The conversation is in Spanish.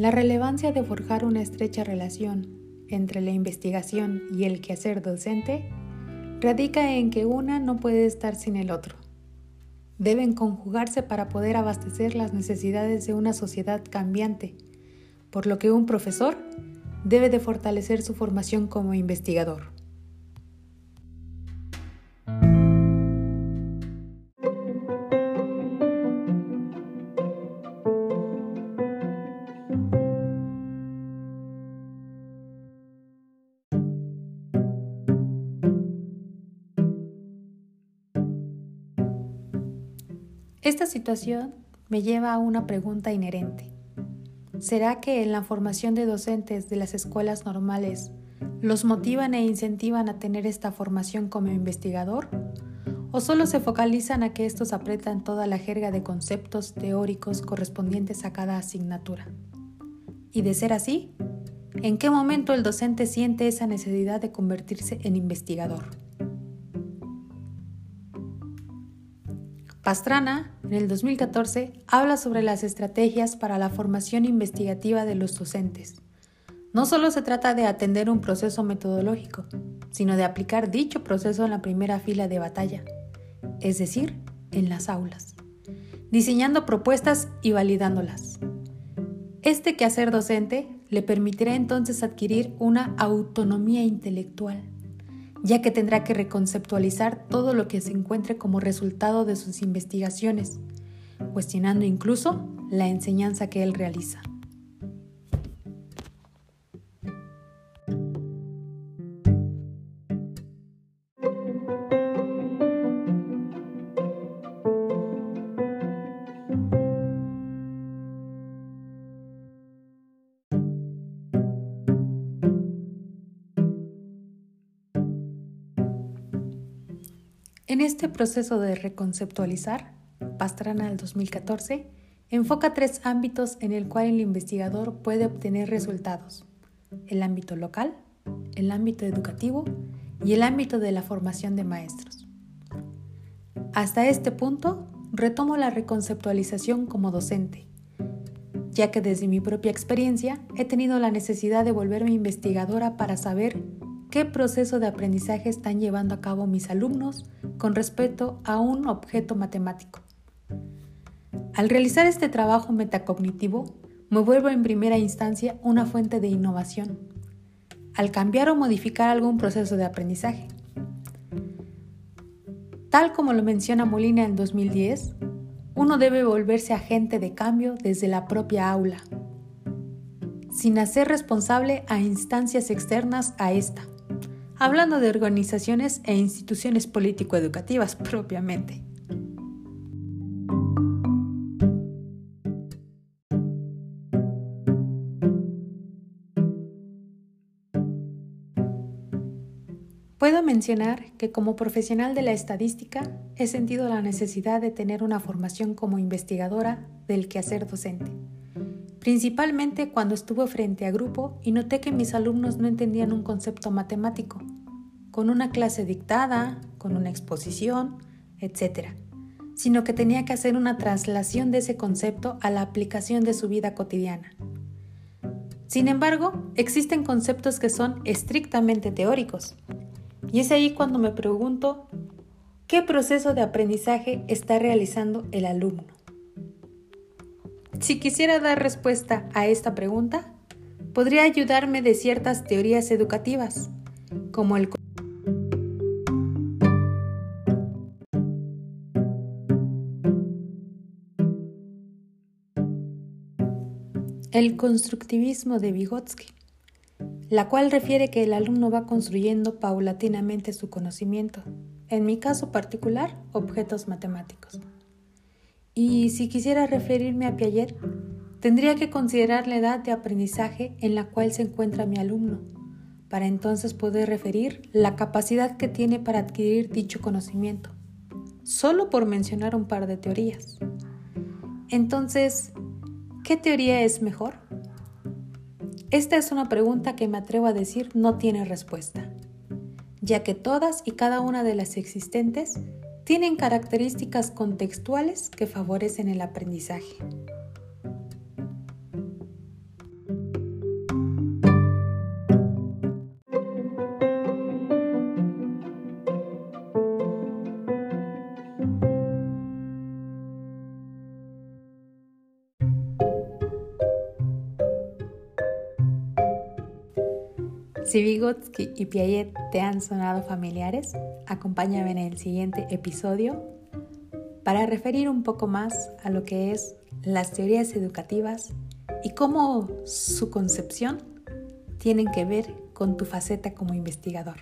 La relevancia de forjar una estrecha relación entre la investigación y el quehacer docente radica en que una no puede estar sin el otro. Deben conjugarse para poder abastecer las necesidades de una sociedad cambiante, por lo que un profesor debe de fortalecer su formación como investigador. Esta situación me lleva a una pregunta inherente. ¿Será que en la formación de docentes de las escuelas normales los motivan e incentivan a tener esta formación como investigador? ¿O solo se focalizan a que estos apretan toda la jerga de conceptos teóricos correspondientes a cada asignatura? Y de ser así, ¿en qué momento el docente siente esa necesidad de convertirse en investigador? Pastrana, en el 2014, habla sobre las estrategias para la formación investigativa de los docentes. No solo se trata de atender un proceso metodológico, sino de aplicar dicho proceso en la primera fila de batalla, es decir, en las aulas, diseñando propuestas y validándolas. Este quehacer docente le permitirá entonces adquirir una autonomía intelectual ya que tendrá que reconceptualizar todo lo que se encuentre como resultado de sus investigaciones, cuestionando incluso la enseñanza que él realiza. En este proceso de reconceptualizar, Pastrana del 2014 enfoca tres ámbitos en el cual el investigador puede obtener resultados. El ámbito local, el ámbito educativo y el ámbito de la formación de maestros. Hasta este punto, retomo la reconceptualización como docente, ya que desde mi propia experiencia he tenido la necesidad de volverme investigadora para saber qué proceso de aprendizaje están llevando a cabo mis alumnos con respecto a un objeto matemático. Al realizar este trabajo metacognitivo, me vuelvo en primera instancia una fuente de innovación, al cambiar o modificar algún proceso de aprendizaje. Tal como lo menciona Molina en 2010, uno debe volverse agente de cambio desde la propia aula, sin hacer responsable a instancias externas a esta hablando de organizaciones e instituciones político-educativas propiamente. Puedo mencionar que como profesional de la estadística he sentido la necesidad de tener una formación como investigadora del quehacer docente, principalmente cuando estuve frente a grupo y noté que mis alumnos no entendían un concepto matemático con una clase dictada, con una exposición, etc., sino que tenía que hacer una traslación de ese concepto a la aplicación de su vida cotidiana. Sin embargo, existen conceptos que son estrictamente teóricos, y es ahí cuando me pregunto, ¿qué proceso de aprendizaje está realizando el alumno? Si quisiera dar respuesta a esta pregunta, podría ayudarme de ciertas teorías educativas, como el el constructivismo de Vygotsky, la cual refiere que el alumno va construyendo paulatinamente su conocimiento, en mi caso particular, objetos matemáticos. Y si quisiera referirme a Piaget, tendría que considerar la edad de aprendizaje en la cual se encuentra mi alumno, para entonces poder referir la capacidad que tiene para adquirir dicho conocimiento, solo por mencionar un par de teorías. Entonces, ¿Qué teoría es mejor? Esta es una pregunta que me atrevo a decir no tiene respuesta, ya que todas y cada una de las existentes tienen características contextuales que favorecen el aprendizaje. Si Vygotsky y Piaget te han sonado familiares, acompáñame en el siguiente episodio para referir un poco más a lo que es las teorías educativas y cómo su concepción tienen que ver con tu faceta como investigador.